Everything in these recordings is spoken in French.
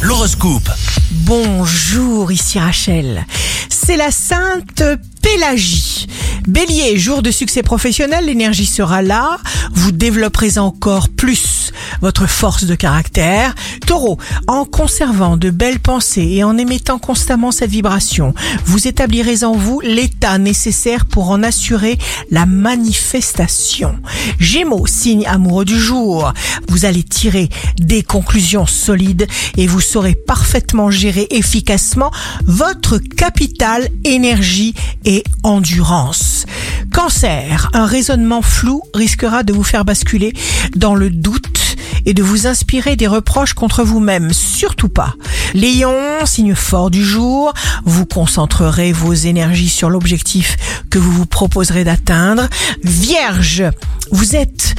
L'horoscope. Bonjour, ici Rachel. C'est la Sainte Pélagie. Bélier, jour de succès professionnel, l'énergie sera là. Vous développerez encore plus votre force de caractère. Taureau, en conservant de belles pensées et en émettant constamment cette vibration, vous établirez en vous l'état nécessaire pour en assurer la manifestation. Gémeaux, signe amoureux du jour, vous allez tirer des conclusions solides et vous saurez parfaitement gérer efficacement votre capital, énergie et endurance. Cancer, un raisonnement flou risquera de vous faire basculer dans le doute et de vous inspirer des reproches contre vous-même. Surtout pas. Lion, signe fort du jour, vous concentrerez vos énergies sur l'objectif que vous vous proposerez d'atteindre. Vierge, vous êtes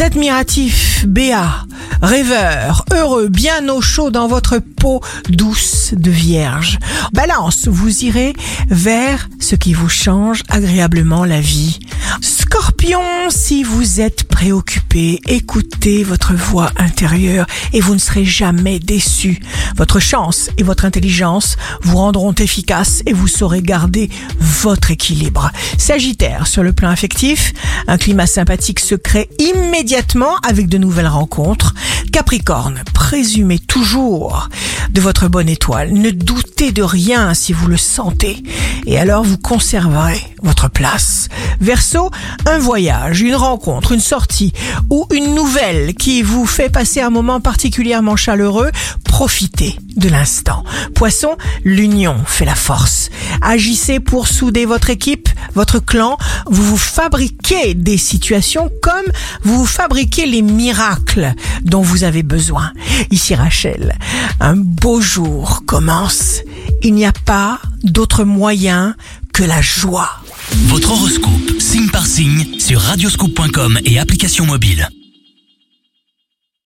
admiratif, béat, rêveur, heureux, bien au chaud dans votre peau douce de vierge. Balance, vous irez vers ce qui vous change agréablement la vie. Si vous êtes préoccupé, écoutez votre voix intérieure et vous ne serez jamais déçu. Votre chance et votre intelligence vous rendront efficace et vous saurez garder votre équilibre. Sagittaire, sur le plan affectif, un climat sympathique se crée immédiatement avec de nouvelles rencontres. Capricorne, présumez toujours de votre bonne étoile. Ne doutez de rien si vous le sentez. Et alors vous conserverez votre place. Verseau, un voyage, une rencontre, une sortie ou une nouvelle qui vous fait passer un moment particulièrement chaleureux, profitez de l'instant. Poisson, l'union fait la force. Agissez pour souder votre équipe, votre clan. Vous vous fabriquez des situations comme vous vous fabriquez les miracles dont vous avez besoin. Ici Rachel, un beau jour commence. Il n'y a pas d'autre moyen que la joie. Votre horoscope, signe par signe, sur radioscoop.com et application mobile.